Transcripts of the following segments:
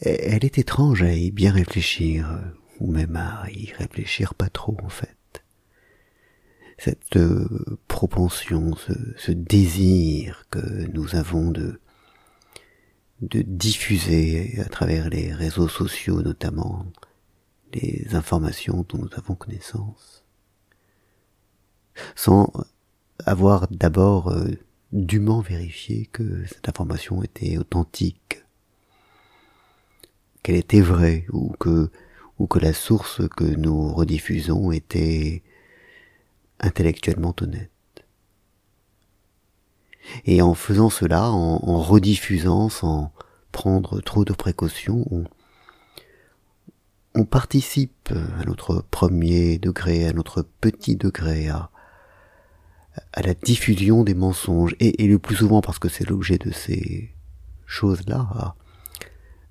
elle est étrange à y bien réfléchir, ou même à y réfléchir pas trop en fait. Cette euh, propension, ce, désir que nous avons de, de diffuser à travers les réseaux sociaux notamment les informations dont nous avons connaissance, sans avoir d'abord euh, dûment vérifié que cette information était authentique, qu'elle était vraie, ou que, la source que nous rediffusons était intellectuellement honnête. Et en faisant cela, en, rediffusant sans prendre trop de précautions, on, on participe à notre premier degré, à notre petit degré, à, à la diffusion des mensonges, et, le plus souvent parce que c'est l'objet de ces choses-là,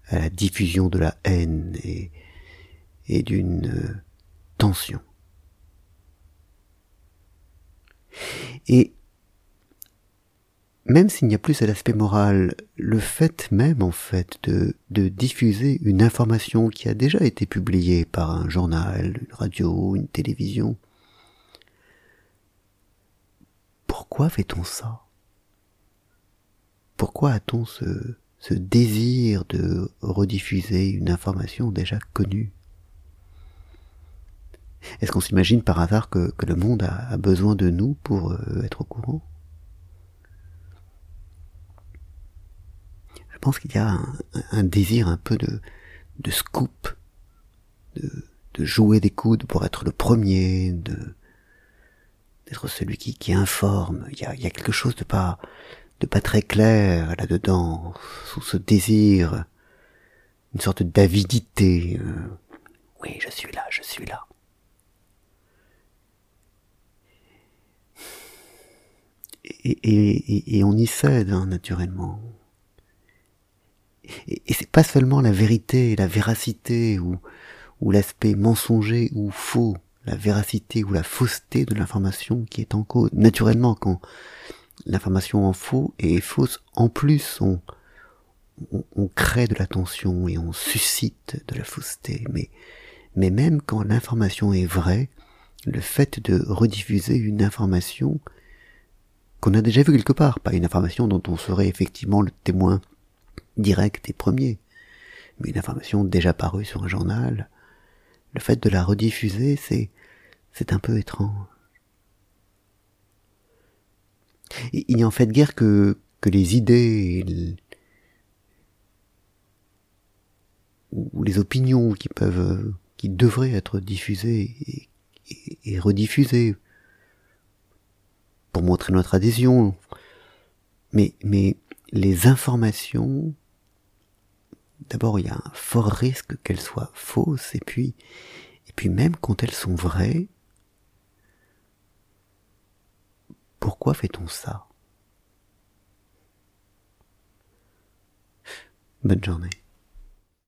à, la diffusion de la haine et, d'une euh, tension. Et même s'il n'y a plus cet aspect moral, le fait même en fait de diffuser une information qui a déjà été publiée par un journal, une radio, une télévision, pourquoi fait-on ça? Pourquoi a-t-on ce, ce désir de rediffuser une information déjà connue Est-ce qu'on s'imagine par hasard que, le monde a, besoin de nous pour euh, être au courant? Je pense qu'il y a un, désir un peu de, de scoop, de, de jouer des coudes pour être le premier, de d'être celui qui, qui informe. Il a, y a quelque chose de pas de pas très clair là-dedans, sous ce désir, une sorte d'avidité. Euh, oui, je suis là, je suis là. Et, et, on y cède, hein, naturellement. Et, et c'est pas seulement la vérité, la véracité, ou, ou l'aspect mensonger ou faux la véracité ou la fausseté de l'information qui est en cause. Naturellement, quand l'information en faux est fausse, en plus on, on, crée de la tension et on suscite de la fausseté. Mais, mais même quand l'information est vraie, le fait de rediffuser une information qu'on a déjà vue quelque part, pas une information dont on serait effectivement le témoin direct et premier, mais une information déjà parue sur un journal, le fait de la rediffuser, c'est, c'est un peu étrange. Il n'y en fait guère que, que les idées ou les opinions qui peuvent, qui devraient être diffusées et, et rediffusées pour montrer notre adhésion. Mais, mais les informations, d'abord il y a un fort risque qu'elles soient fausses et puis, et puis même quand elles sont vraies, Pourquoi fait-on ça? Bonne journée.